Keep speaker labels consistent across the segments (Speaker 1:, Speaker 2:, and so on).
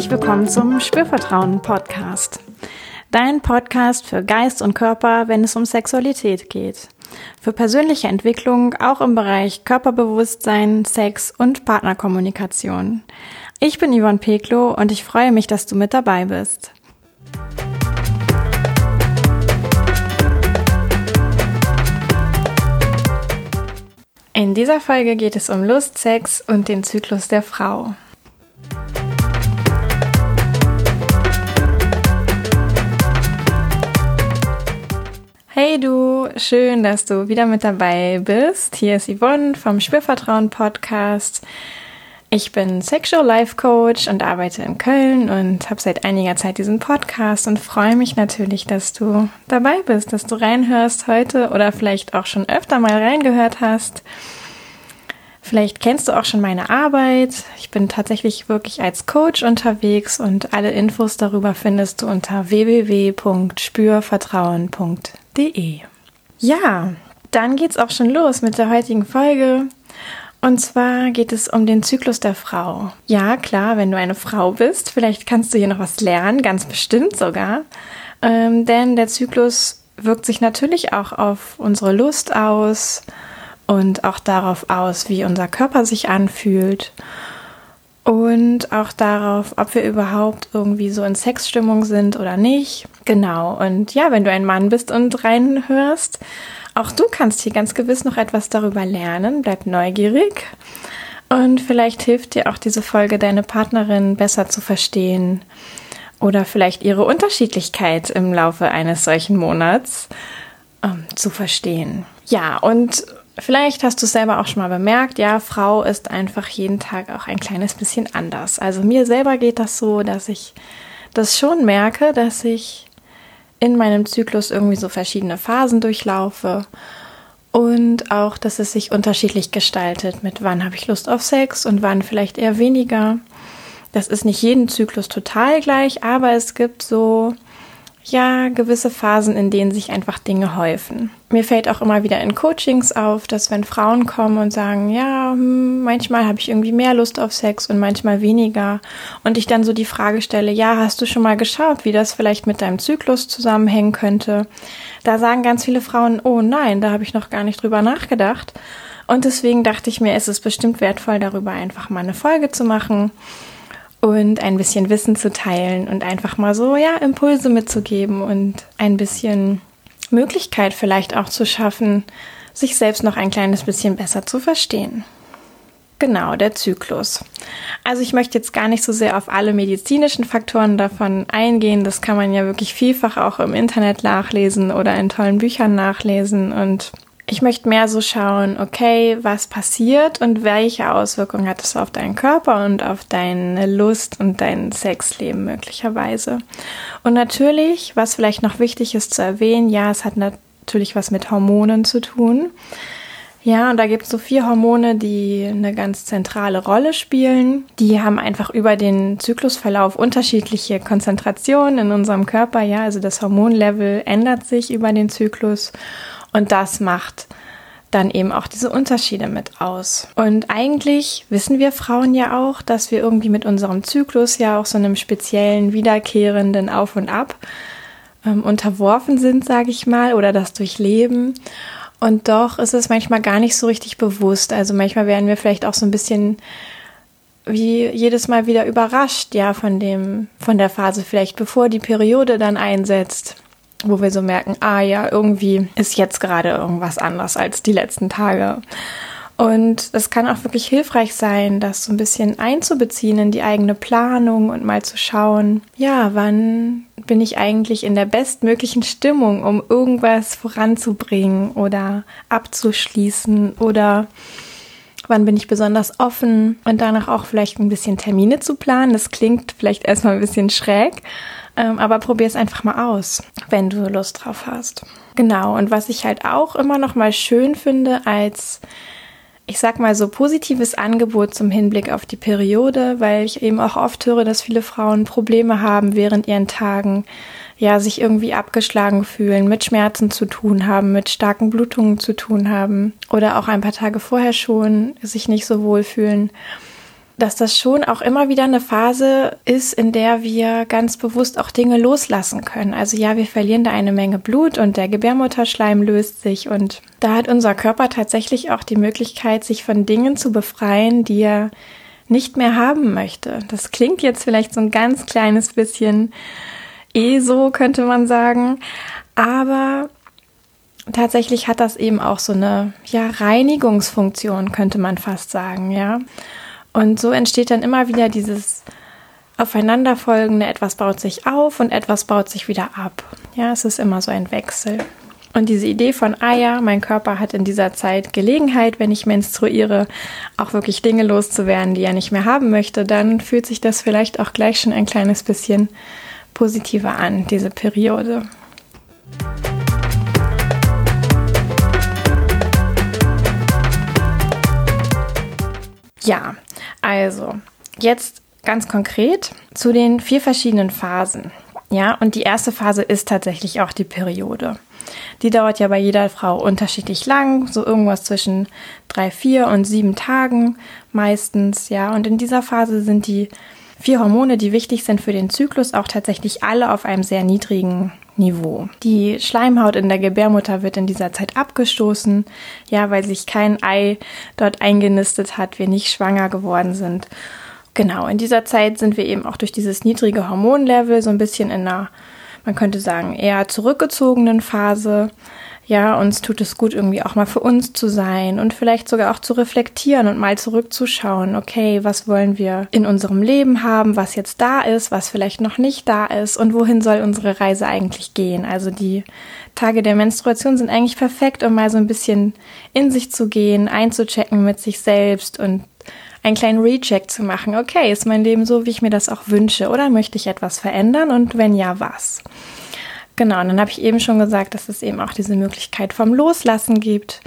Speaker 1: herzlich willkommen zum Spürvertrauen Podcast. Dein Podcast für Geist und Körper, wenn es um Sexualität geht. Für persönliche Entwicklung auch im Bereich Körperbewusstsein, Sex und Partnerkommunikation. Ich bin Yvonne Peklo und ich freue mich, dass du mit dabei bist. In dieser Folge geht es um Lust, Sex und den Zyklus der Frau. Hey du, schön, dass du wieder mit dabei bist. Hier ist Yvonne vom Spürvertrauen Podcast. Ich bin Sexual Life Coach und arbeite in Köln und habe seit einiger Zeit diesen Podcast und freue mich natürlich, dass du dabei bist, dass du reinhörst heute oder vielleicht auch schon öfter mal reingehört hast. Vielleicht kennst du auch schon meine Arbeit. Ich bin tatsächlich wirklich als Coach unterwegs und alle Infos darüber findest du unter www.spürvertrauen.de www.zyklus.de. Ja, dann geht's auch schon los mit der heutigen Folge. Und zwar geht es um den Zyklus der Frau. Ja, klar, wenn du eine Frau bist, vielleicht kannst du hier noch was lernen, ganz bestimmt sogar. Ähm, denn der Zyklus wirkt sich natürlich auch auf unsere Lust aus und auch darauf aus, wie unser Körper sich anfühlt und auch darauf, ob wir überhaupt irgendwie so in Sexstimmung sind oder nicht. Genau. Und ja, wenn du ein Mann bist und reinhörst, auch du kannst hier ganz gewiss noch etwas darüber lernen. Bleib neugierig. Und vielleicht hilft dir auch diese Folge, deine Partnerin besser zu verstehen oder vielleicht ihre Unterschiedlichkeit im Laufe eines solchen Monats ähm, zu verstehen. Ja, und Vielleicht hast du es selber auch schon mal bemerkt, ja, Frau ist einfach jeden Tag auch ein kleines bisschen anders. Also mir selber geht das so, dass ich das schon merke, dass ich in meinem Zyklus irgendwie so verschiedene Phasen durchlaufe und auch, dass es sich unterschiedlich gestaltet, mit wann habe ich Lust auf Sex und wann vielleicht eher weniger. Das ist nicht jeden Zyklus total gleich, aber es gibt so ja, gewisse Phasen, in denen sich einfach Dinge häufen. Mir fällt auch immer wieder in Coachings auf, dass wenn Frauen kommen und sagen, ja, hm, manchmal habe ich irgendwie mehr Lust auf Sex und manchmal weniger und ich dann so die Frage stelle, ja, hast du schon mal geschaut, wie das vielleicht mit deinem Zyklus zusammenhängen könnte? Da sagen ganz viele Frauen, oh nein, da habe ich noch gar nicht drüber nachgedacht. Und deswegen dachte ich mir, es ist bestimmt wertvoll, darüber einfach mal eine Folge zu machen und ein bisschen Wissen zu teilen und einfach mal so, ja, Impulse mitzugeben und ein bisschen Möglichkeit vielleicht auch zu schaffen, sich selbst noch ein kleines bisschen besser zu verstehen. Genau, der Zyklus. Also ich möchte jetzt gar nicht so sehr auf alle medizinischen Faktoren davon eingehen. Das kann man ja wirklich vielfach auch im Internet nachlesen oder in tollen Büchern nachlesen. Und ich möchte mehr so schauen, okay, was passiert und welche Auswirkungen hat es auf deinen Körper und auf deine Lust und dein Sexleben möglicherweise. Und natürlich, was vielleicht noch wichtig ist zu erwähnen, ja, es hat natürlich was mit Hormonen zu tun. Ja, und da gibt es so vier Hormone, die eine ganz zentrale Rolle spielen. Die haben einfach über den Zyklusverlauf unterschiedliche Konzentrationen in unserem Körper. Ja, also das Hormonlevel ändert sich über den Zyklus. Und das macht dann eben auch diese Unterschiede mit aus. Und eigentlich wissen wir Frauen ja auch, dass wir irgendwie mit unserem Zyklus ja auch so einem speziellen, wiederkehrenden Auf und Ab ähm, unterworfen sind, sage ich mal, oder das durchleben. Und doch ist es manchmal gar nicht so richtig bewusst. Also manchmal werden wir vielleicht auch so ein bisschen wie jedes Mal wieder überrascht, ja, von dem, von der Phase vielleicht bevor die Periode dann einsetzt wo wir so merken, ah ja, irgendwie ist jetzt gerade irgendwas anders als die letzten Tage. Und es kann auch wirklich hilfreich sein, das so ein bisschen einzubeziehen in die eigene Planung und mal zu schauen, ja, wann bin ich eigentlich in der bestmöglichen Stimmung, um irgendwas voranzubringen oder abzuschließen oder wann bin ich besonders offen und danach auch vielleicht ein bisschen Termine zu planen. Das klingt vielleicht erstmal ein bisschen schräg, ähm, aber probier es einfach mal aus, wenn du Lust drauf hast. Genau, und was ich halt auch immer noch mal schön finde als ich sag mal so positives Angebot zum Hinblick auf die Periode, weil ich eben auch oft höre, dass viele Frauen Probleme haben während ihren Tagen, ja, sich irgendwie abgeschlagen fühlen, mit Schmerzen zu tun haben, mit starken Blutungen zu tun haben oder auch ein paar Tage vorher schon sich nicht so wohl fühlen dass das schon auch immer wieder eine Phase ist, in der wir ganz bewusst auch Dinge loslassen können. Also ja, wir verlieren da eine Menge Blut und der Gebärmutterschleim löst sich und da hat unser Körper tatsächlich auch die Möglichkeit, sich von Dingen zu befreien, die er nicht mehr haben möchte. Das klingt jetzt vielleicht so ein ganz kleines bisschen eh so, könnte man sagen. Aber tatsächlich hat das eben auch so eine ja, Reinigungsfunktion, könnte man fast sagen, ja. Und so entsteht dann immer wieder dieses aufeinanderfolgende, etwas baut sich auf und etwas baut sich wieder ab. Ja, es ist immer so ein Wechsel. Und diese Idee von, ah ja, mein Körper hat in dieser Zeit Gelegenheit, wenn ich menstruiere, auch wirklich Dinge loszuwerden, die er nicht mehr haben möchte, dann fühlt sich das vielleicht auch gleich schon ein kleines bisschen positiver an, diese Periode. Ja, also jetzt ganz konkret zu den vier verschiedenen Phasen. Ja, und die erste Phase ist tatsächlich auch die Periode. Die dauert ja bei jeder Frau unterschiedlich lang, so irgendwas zwischen drei, vier und sieben Tagen meistens, ja. Und in dieser Phase sind die vier Hormone, die wichtig sind für den Zyklus, auch tatsächlich alle auf einem sehr niedrigen Niveau. Die Schleimhaut in der Gebärmutter wird in dieser Zeit abgestoßen, ja, weil sich kein Ei dort eingenistet hat, wir nicht schwanger geworden sind. Genau, in dieser Zeit sind wir eben auch durch dieses niedrige Hormonlevel so ein bisschen in einer man könnte sagen, eher zurückgezogenen Phase. Ja, uns tut es gut, irgendwie auch mal für uns zu sein und vielleicht sogar auch zu reflektieren und mal zurückzuschauen, okay, was wollen wir in unserem Leben haben, was jetzt da ist, was vielleicht noch nicht da ist und wohin soll unsere Reise eigentlich gehen. Also die Tage der Menstruation sind eigentlich perfekt, um mal so ein bisschen in sich zu gehen, einzuchecken mit sich selbst und einen kleinen Recheck zu machen. Okay, ist mein Leben so, wie ich mir das auch wünsche oder möchte ich etwas verändern und wenn ja, was? Genau, und dann habe ich eben schon gesagt, dass es eben auch diese Möglichkeit vom Loslassen gibt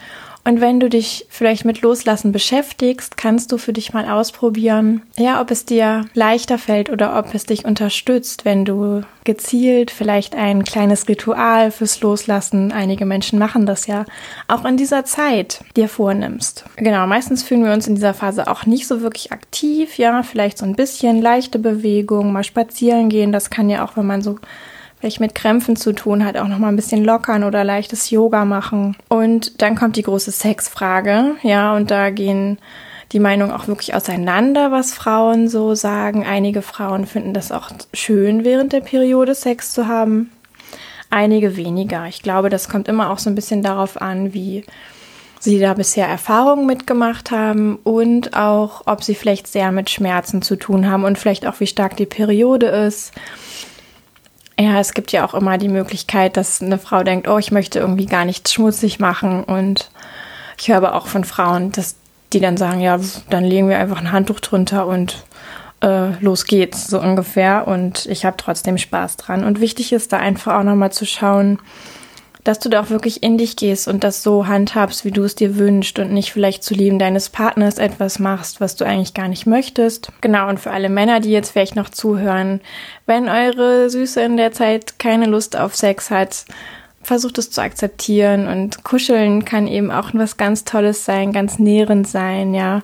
Speaker 1: und wenn du dich vielleicht mit Loslassen beschäftigst, kannst du für dich mal ausprobieren, ja, ob es dir leichter fällt oder ob es dich unterstützt, wenn du gezielt vielleicht ein kleines Ritual fürs Loslassen, einige Menschen machen das ja, auch in dieser Zeit dir vornimmst. Genau, meistens fühlen wir uns in dieser Phase auch nicht so wirklich aktiv, ja, vielleicht so ein bisschen leichte Bewegung, mal spazieren gehen, das kann ja auch, wenn man so vielleicht mit Krämpfen zu tun hat, auch noch mal ein bisschen lockern oder leichtes Yoga machen. Und dann kommt die große Sexfrage, ja, und da gehen die Meinungen auch wirklich auseinander, was Frauen so sagen. Einige Frauen finden das auch schön, während der Periode Sex zu haben. Einige weniger. Ich glaube, das kommt immer auch so ein bisschen darauf an, wie sie da bisher Erfahrungen mitgemacht haben und auch, ob sie vielleicht sehr mit Schmerzen zu tun haben und vielleicht auch, wie stark die Periode ist ja, es gibt ja auch immer die Möglichkeit, dass eine Frau denkt, oh, ich möchte irgendwie gar nichts schmutzig machen. Und ich höre aber auch von Frauen, dass die dann sagen, ja, dann legen wir einfach ein Handtuch drunter und äh, los geht's, so ungefähr. Und ich habe trotzdem Spaß dran. Und wichtig ist da einfach auch nochmal zu schauen, dass du da auch wirklich in dich gehst und das so handhabst, wie du es dir wünschst und nicht vielleicht zu Lieben deines Partners etwas machst, was du eigentlich gar nicht möchtest. Genau, und für alle Männer, die jetzt vielleicht noch zuhören, wenn eure Süße in der Zeit keine Lust auf Sex hat, versucht es zu akzeptieren und kuscheln kann eben auch was ganz Tolles sein, ganz nährend sein, ja.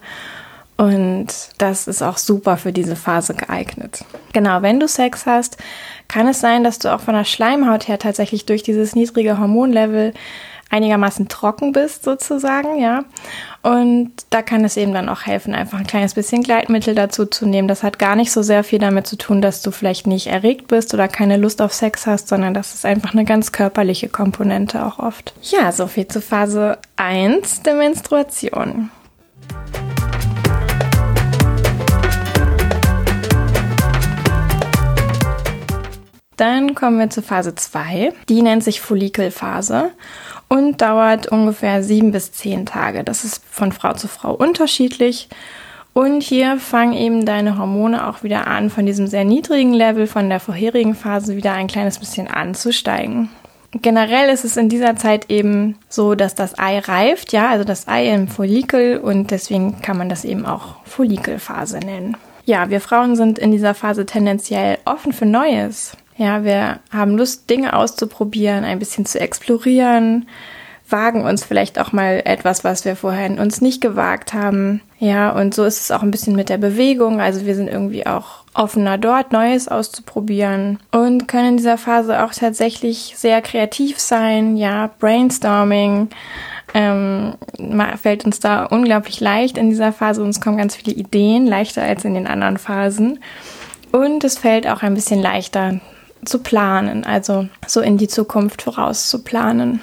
Speaker 1: Und das ist auch super für diese Phase geeignet. Genau, wenn du Sex hast, kann es sein, dass du auch von der Schleimhaut her tatsächlich durch dieses niedrige Hormonlevel einigermaßen trocken bist, sozusagen, ja. Und da kann es eben dann auch helfen, einfach ein kleines bisschen Gleitmittel dazu zu nehmen. Das hat gar nicht so sehr viel damit zu tun, dass du vielleicht nicht erregt bist oder keine Lust auf Sex hast, sondern das ist einfach eine ganz körperliche Komponente auch oft. Ja, so viel zu Phase 1 der Menstruation. Dann kommen wir zur Phase 2. Die nennt sich Follikelphase und dauert ungefähr sieben bis zehn Tage. Das ist von Frau zu Frau unterschiedlich. Und hier fangen eben deine Hormone auch wieder an, von diesem sehr niedrigen Level von der vorherigen Phase wieder ein kleines bisschen anzusteigen. Generell ist es in dieser Zeit eben so, dass das Ei reift, ja, also das Ei im Follikel und deswegen kann man das eben auch Follikelphase nennen. Ja, wir Frauen sind in dieser Phase tendenziell offen für Neues. Ja, wir haben Lust, Dinge auszuprobieren, ein bisschen zu explorieren, wagen uns vielleicht auch mal etwas, was wir vorher in uns nicht gewagt haben. Ja, und so ist es auch ein bisschen mit der Bewegung. Also wir sind irgendwie auch offener dort, Neues auszuprobieren und können in dieser Phase auch tatsächlich sehr kreativ sein. Ja, Brainstorming ähm, fällt uns da unglaublich leicht in dieser Phase. Uns kommen ganz viele Ideen, leichter als in den anderen Phasen. Und es fällt auch ein bisschen leichter zu planen, also so in die Zukunft voraus zu planen.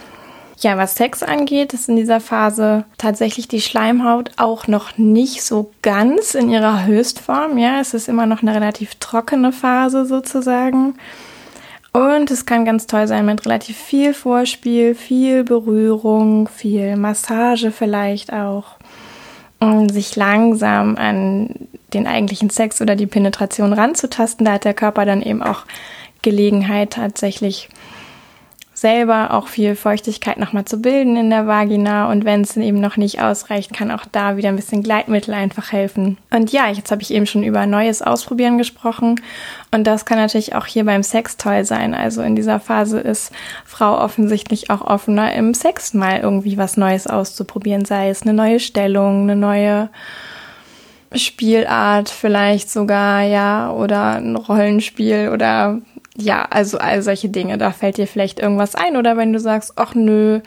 Speaker 1: Ja, was Sex angeht, ist in dieser Phase tatsächlich die Schleimhaut auch noch nicht so ganz in ihrer Höchstform. Ja, es ist immer noch eine relativ trockene Phase sozusagen. Und es kann ganz toll sein mit relativ viel Vorspiel, viel Berührung, viel Massage vielleicht auch. Um sich langsam an den eigentlichen Sex oder die Penetration ranzutasten. Da hat der Körper dann eben auch Gelegenheit tatsächlich selber auch viel Feuchtigkeit nochmal zu bilden in der Vagina. Und wenn es eben noch nicht ausreicht, kann auch da wieder ein bisschen Gleitmittel einfach helfen. Und ja, jetzt habe ich eben schon über neues Ausprobieren gesprochen. Und das kann natürlich auch hier beim Sex toll sein. Also in dieser Phase ist Frau offensichtlich auch offener im Sex mal irgendwie was Neues auszuprobieren, sei es eine neue Stellung, eine neue Spielart vielleicht sogar, ja, oder ein Rollenspiel oder ja, also all solche Dinge. Da fällt dir vielleicht irgendwas ein oder wenn du sagst, ach nö,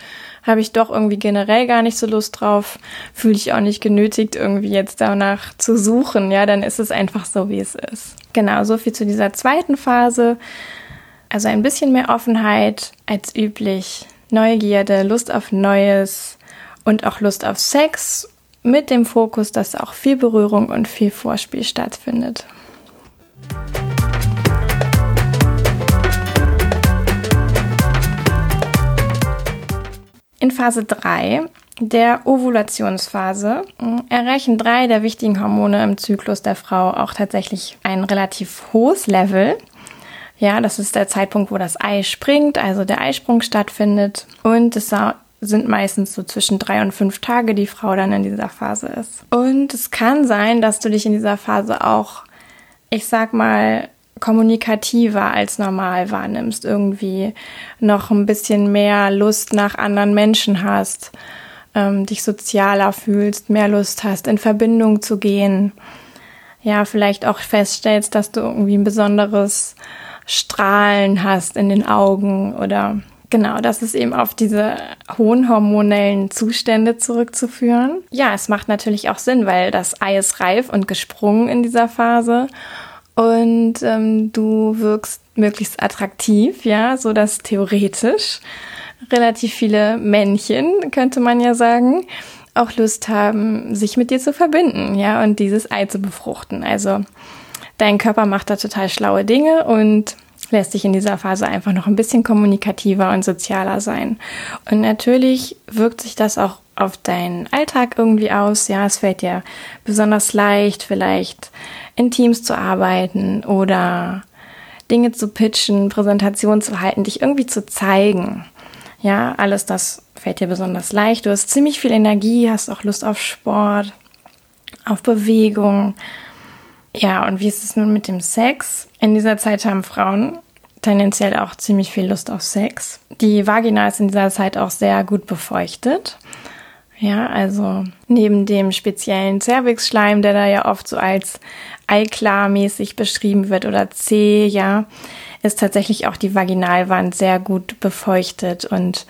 Speaker 1: habe ich doch irgendwie generell gar nicht so Lust drauf, fühle ich auch nicht genötigt, irgendwie jetzt danach zu suchen. Ja, dann ist es einfach so, wie es ist. Genau, so viel zu dieser zweiten Phase. Also ein bisschen mehr Offenheit als üblich, Neugierde, Lust auf Neues und auch Lust auf Sex mit dem Fokus, dass auch viel Berührung und viel Vorspiel stattfindet. In Phase 3, der Ovulationsphase, erreichen drei der wichtigen Hormone im Zyklus der Frau auch tatsächlich ein relativ hohes Level. Ja, das ist der Zeitpunkt, wo das Ei springt, also der Eisprung stattfindet. Und es sind meistens so zwischen drei und fünf Tage, die Frau dann in dieser Phase ist. Und es kann sein, dass du dich in dieser Phase auch, ich sag mal, kommunikativer als normal wahrnimmst, irgendwie noch ein bisschen mehr Lust nach anderen Menschen hast, ähm, dich sozialer fühlst, mehr Lust hast, in Verbindung zu gehen. Ja, vielleicht auch feststellst, dass du irgendwie ein besonderes Strahlen hast in den Augen oder Genau, das ist eben auf diese hohen hormonellen Zustände zurückzuführen. Ja, es macht natürlich auch Sinn, weil das Ei ist reif und gesprungen in dieser Phase und ähm, du wirkst möglichst attraktiv, ja, so dass theoretisch relativ viele Männchen, könnte man ja sagen, auch Lust haben, sich mit dir zu verbinden, ja, und dieses Ei zu befruchten. Also dein Körper macht da total schlaue Dinge und lässt dich in dieser Phase einfach noch ein bisschen kommunikativer und sozialer sein. Und natürlich wirkt sich das auch auf deinen Alltag irgendwie aus. Ja, es fällt dir besonders leicht, vielleicht in Teams zu arbeiten oder Dinge zu pitchen, Präsentationen zu halten, dich irgendwie zu zeigen. Ja, alles das fällt dir besonders leicht. Du hast ziemlich viel Energie, hast auch Lust auf Sport, auf Bewegung. Ja, und wie ist es nun mit dem Sex? In dieser Zeit haben Frauen tendenziell auch ziemlich viel Lust auf Sex. Die Vagina ist in dieser Zeit auch sehr gut befeuchtet. Ja, also neben dem speziellen Cervixschleim, der da ja oft so als eiklarmäßig beschrieben wird oder C, ja, ist tatsächlich auch die Vaginalwand sehr gut befeuchtet und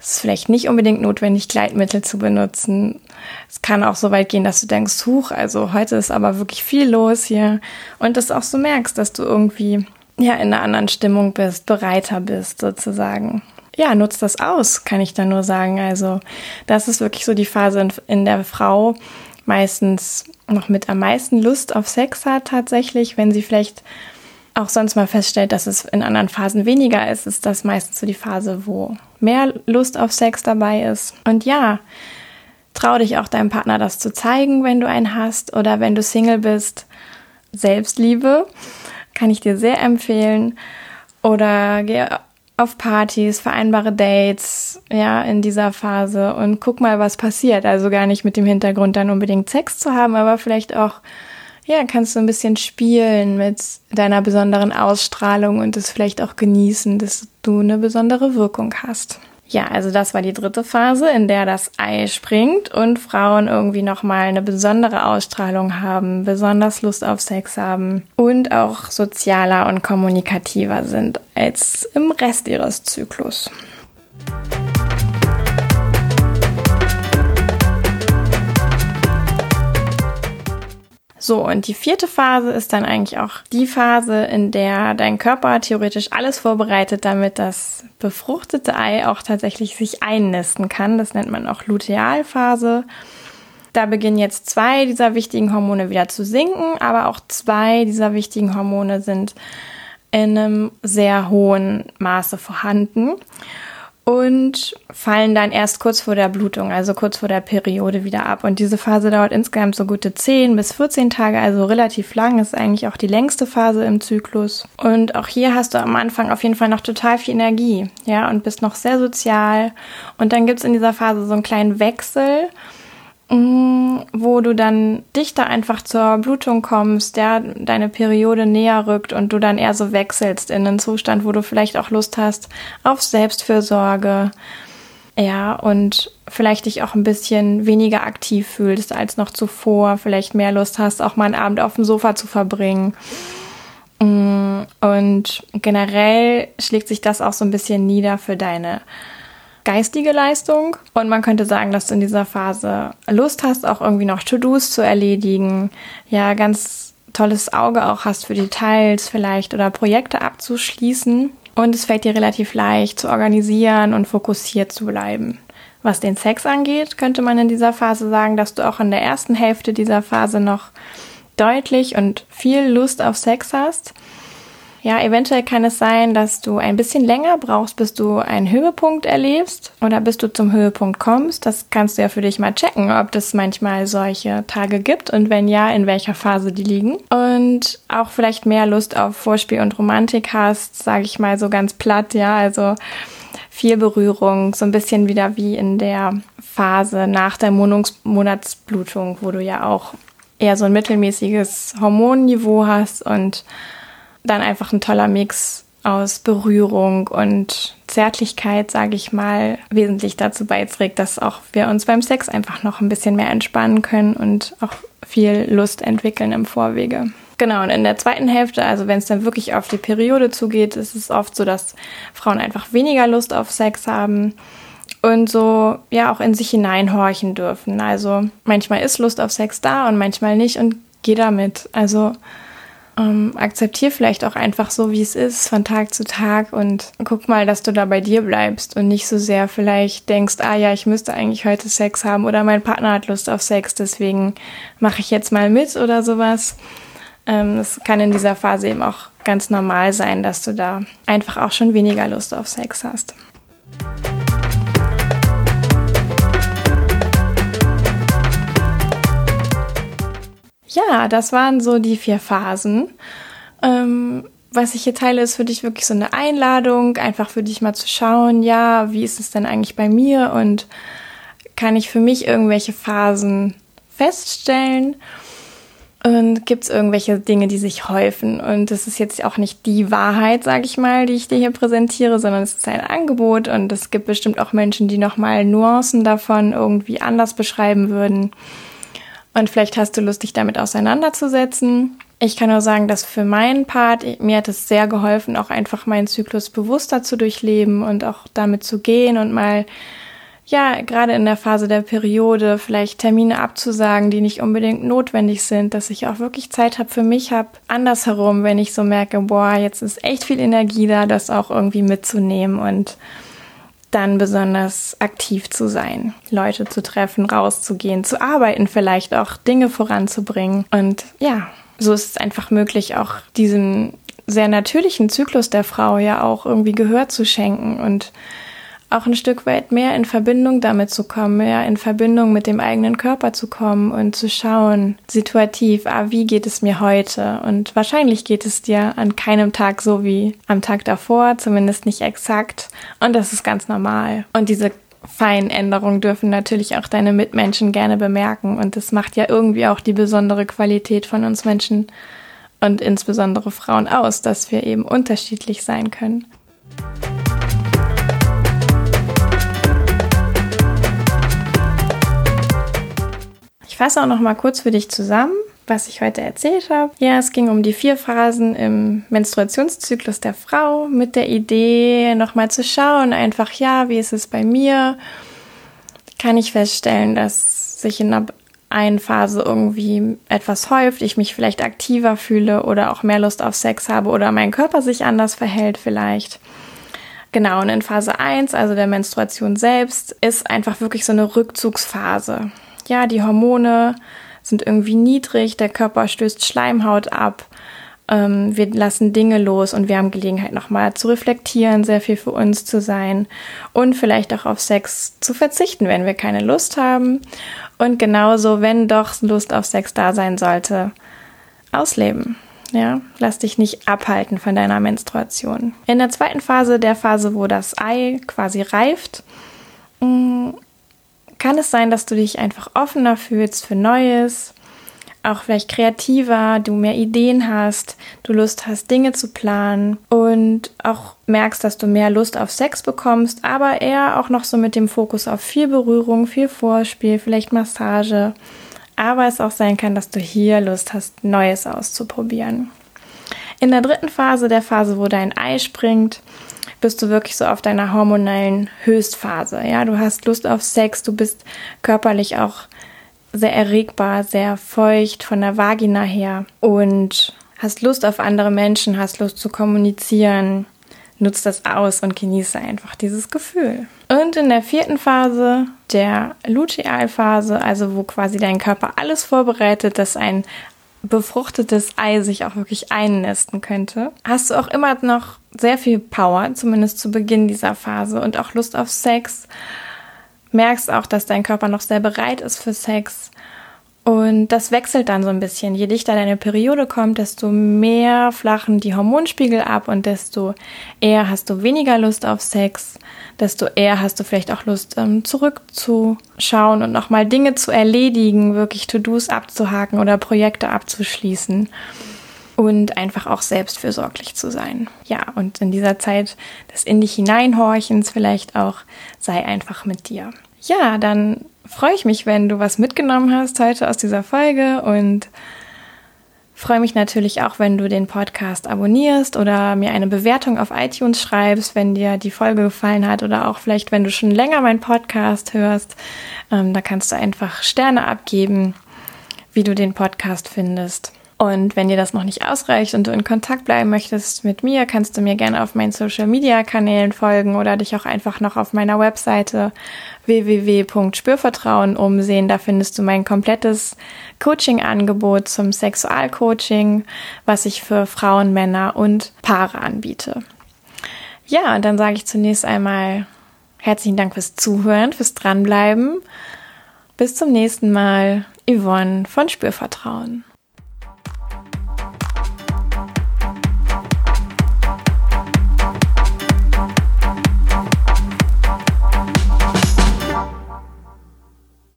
Speaker 1: es ist vielleicht nicht unbedingt notwendig, Gleitmittel zu benutzen. Es kann auch so weit gehen, dass du denkst, huch, also heute ist aber wirklich viel los hier und das auch so merkst, dass du irgendwie ja in einer anderen Stimmung bist, bereiter bist sozusagen. Ja, nutzt das aus, kann ich da nur sagen. Also das ist wirklich so die Phase, in der Frau meistens noch mit am meisten Lust auf Sex hat tatsächlich, wenn sie vielleicht auch sonst mal feststellt, dass es in anderen Phasen weniger ist, ist das meistens so die Phase, wo mehr Lust auf Sex dabei ist. Und ja, trau dich auch deinem Partner das zu zeigen, wenn du einen hast oder wenn du Single bist. Selbstliebe kann ich dir sehr empfehlen. Oder geh auf Partys, vereinbare Dates, ja, in dieser Phase und guck mal, was passiert. Also gar nicht mit dem Hintergrund dann unbedingt Sex zu haben, aber vielleicht auch, ja, kannst du ein bisschen spielen mit deiner besonderen Ausstrahlung und es vielleicht auch genießen, dass du eine besondere Wirkung hast. Ja, also das war die dritte Phase, in der das Ei springt und Frauen irgendwie nochmal eine besondere Ausstrahlung haben, besonders Lust auf Sex haben und auch sozialer und kommunikativer sind als im Rest ihres Zyklus. So, und die vierte Phase ist dann eigentlich auch die Phase, in der dein Körper theoretisch alles vorbereitet, damit das befruchtete Ei auch tatsächlich sich einnisten kann. Das nennt man auch Lutealphase. Da beginnen jetzt zwei dieser wichtigen Hormone wieder zu sinken, aber auch zwei dieser wichtigen Hormone sind in einem sehr hohen Maße vorhanden und fallen dann erst kurz vor der Blutung, also kurz vor der Periode wieder ab. Und diese Phase dauert insgesamt so gute 10 bis 14 Tage, also relativ lang, ist eigentlich auch die längste Phase im Zyklus. Und auch hier hast du am Anfang auf jeden Fall noch total viel Energie, ja, und bist noch sehr sozial. Und dann gibt's in dieser Phase so einen kleinen Wechsel wo du dann dichter einfach zur Blutung kommst, der deine Periode näher rückt und du dann eher so wechselst in einen Zustand, wo du vielleicht auch Lust hast auf Selbstfürsorge. Ja, und vielleicht dich auch ein bisschen weniger aktiv fühlst als noch zuvor, vielleicht mehr Lust hast, auch mal einen Abend auf dem Sofa zu verbringen. Mm, und generell schlägt sich das auch so ein bisschen nieder für deine geistige Leistung. Und man könnte sagen, dass du in dieser Phase Lust hast, auch irgendwie noch To-Dos zu erledigen. Ja, ganz tolles Auge auch hast für Details vielleicht oder Projekte abzuschließen. Und es fällt dir relativ leicht zu organisieren und fokussiert zu bleiben. Was den Sex angeht, könnte man in dieser Phase sagen, dass du auch in der ersten Hälfte dieser Phase noch deutlich und viel Lust auf Sex hast. Ja, eventuell kann es sein, dass du ein bisschen länger brauchst, bis du einen Höhepunkt erlebst oder bis du zum Höhepunkt kommst. Das kannst du ja für dich mal checken, ob es manchmal solche Tage gibt und wenn ja, in welcher Phase die liegen. Und auch vielleicht mehr Lust auf Vorspiel und Romantik hast, sage ich mal so ganz platt, ja, also viel Berührung, so ein bisschen wieder wie in der Phase nach der Monatsblutung, wo du ja auch eher so ein mittelmäßiges Hormonniveau hast und dann einfach ein toller Mix aus Berührung und Zärtlichkeit, sage ich mal, wesentlich dazu beiträgt, dass auch wir uns beim Sex einfach noch ein bisschen mehr entspannen können und auch viel Lust entwickeln im Vorwege. Genau, und in der zweiten Hälfte, also wenn es dann wirklich auf die Periode zugeht, ist es oft so, dass Frauen einfach weniger Lust auf Sex haben und so ja auch in sich hineinhorchen dürfen. Also manchmal ist Lust auf Sex da und manchmal nicht und geh damit. Also ähm, akzeptier vielleicht auch einfach so, wie es ist, von Tag zu Tag und guck mal, dass du da bei dir bleibst und nicht so sehr vielleicht denkst, ah ja, ich müsste eigentlich heute Sex haben oder mein Partner hat Lust auf Sex, deswegen mache ich jetzt mal mit oder sowas. Ähm, das kann in dieser Phase eben auch ganz normal sein, dass du da einfach auch schon weniger Lust auf Sex hast. Ja, das waren so die vier Phasen. Ähm, was ich hier teile, ist für dich wirklich so eine Einladung, einfach für dich mal zu schauen, ja, wie ist es denn eigentlich bei mir und kann ich für mich irgendwelche Phasen feststellen? Und gibt es irgendwelche Dinge, die sich häufen? Und das ist jetzt auch nicht die Wahrheit, sage ich mal, die ich dir hier präsentiere, sondern es ist ein Angebot und es gibt bestimmt auch Menschen, die nochmal Nuancen davon irgendwie anders beschreiben würden. Und vielleicht hast du Lust, dich damit auseinanderzusetzen. Ich kann nur sagen, dass für meinen Part, mir hat es sehr geholfen, auch einfach meinen Zyklus bewusster zu durchleben und auch damit zu gehen und mal, ja, gerade in der Phase der Periode vielleicht Termine abzusagen, die nicht unbedingt notwendig sind, dass ich auch wirklich Zeit habe für mich habe. Andersherum, wenn ich so merke, boah, jetzt ist echt viel Energie da, das auch irgendwie mitzunehmen und dann besonders aktiv zu sein, Leute zu treffen, rauszugehen, zu arbeiten, vielleicht auch Dinge voranzubringen. Und ja, so ist es einfach möglich, auch diesem sehr natürlichen Zyklus der Frau ja auch irgendwie Gehör zu schenken und auch ein Stück weit mehr in Verbindung damit zu kommen, mehr in Verbindung mit dem eigenen Körper zu kommen und zu schauen, situativ, ah, wie geht es mir heute? Und wahrscheinlich geht es dir an keinem Tag so wie am Tag davor, zumindest nicht exakt. Und das ist ganz normal. Und diese feinen Änderungen dürfen natürlich auch deine Mitmenschen gerne bemerken. Und das macht ja irgendwie auch die besondere Qualität von uns Menschen und insbesondere Frauen aus, dass wir eben unterschiedlich sein können. Fasse auch noch mal kurz für dich zusammen, was ich heute erzählt habe. Ja, es ging um die vier Phasen im Menstruationszyklus der Frau mit der Idee, noch mal zu schauen, einfach ja, wie ist es bei mir? Kann ich feststellen, dass sich in einer einen Phase irgendwie etwas häuft, ich mich vielleicht aktiver fühle oder auch mehr Lust auf Sex habe oder mein Körper sich anders verhält vielleicht. Genau, und in Phase 1, also der Menstruation selbst, ist einfach wirklich so eine Rückzugsphase. Ja, die Hormone sind irgendwie niedrig, der Körper stößt Schleimhaut ab, ähm, wir lassen Dinge los und wir haben Gelegenheit nochmal zu reflektieren, sehr viel für uns zu sein und vielleicht auch auf Sex zu verzichten, wenn wir keine Lust haben. Und genauso, wenn doch Lust auf Sex da sein sollte, ausleben. Ja, lass dich nicht abhalten von deiner Menstruation. In der zweiten Phase, der Phase, wo das Ei quasi reift, mm, kann es sein, dass du dich einfach offener fühlst für Neues, auch vielleicht kreativer, du mehr Ideen hast, du Lust hast, Dinge zu planen und auch merkst, dass du mehr Lust auf Sex bekommst, aber eher auch noch so mit dem Fokus auf viel Berührung, viel Vorspiel, vielleicht Massage aber es auch sein kann, dass du hier Lust hast, Neues auszuprobieren. In der dritten Phase, der Phase, wo dein Ei springt, bist du wirklich so auf deiner hormonellen Höchstphase. Ja, du hast Lust auf Sex, du bist körperlich auch sehr erregbar, sehr feucht von der Vagina her und hast Lust auf andere Menschen, hast Lust zu kommunizieren, nutzt das aus und genieße einfach dieses Gefühl. Und in der vierten Phase, der Lutealphase, also wo quasi dein Körper alles vorbereitet, dass ein befruchtetes Ei sich auch wirklich einnisten könnte, hast du auch immer noch sehr viel Power, zumindest zu Beginn dieser Phase und auch Lust auf Sex. Merkst auch, dass dein Körper noch sehr bereit ist für Sex und das wechselt dann so ein bisschen. Je dichter deine Periode kommt, desto mehr flachen die Hormonspiegel ab und desto eher hast du weniger Lust auf Sex, desto eher hast du vielleicht auch Lust ähm, zurückzuschauen und nochmal Dinge zu erledigen, wirklich To-Dos abzuhaken oder Projekte abzuschließen und einfach auch selbstfürsorglich zu sein. Ja, und in dieser Zeit des in dich hineinhorchens vielleicht auch sei einfach mit dir. Ja, dann freue ich mich, wenn du was mitgenommen hast heute aus dieser Folge und freue mich natürlich auch, wenn du den Podcast abonnierst oder mir eine Bewertung auf iTunes schreibst, wenn dir die Folge gefallen hat oder auch vielleicht, wenn du schon länger meinen Podcast hörst. Ähm, da kannst du einfach Sterne abgeben, wie du den Podcast findest. Und wenn dir das noch nicht ausreicht und du in Kontakt bleiben möchtest mit mir, kannst du mir gerne auf meinen Social Media Kanälen folgen oder dich auch einfach noch auf meiner Webseite www.spürvertrauen umsehen. Da findest du mein komplettes Coaching-Angebot zum Sexualcoaching, was ich für Frauen, Männer und Paare anbiete. Ja, und dann sage ich zunächst einmal herzlichen Dank fürs Zuhören, fürs Dranbleiben. Bis zum nächsten Mal. Yvonne von Spürvertrauen.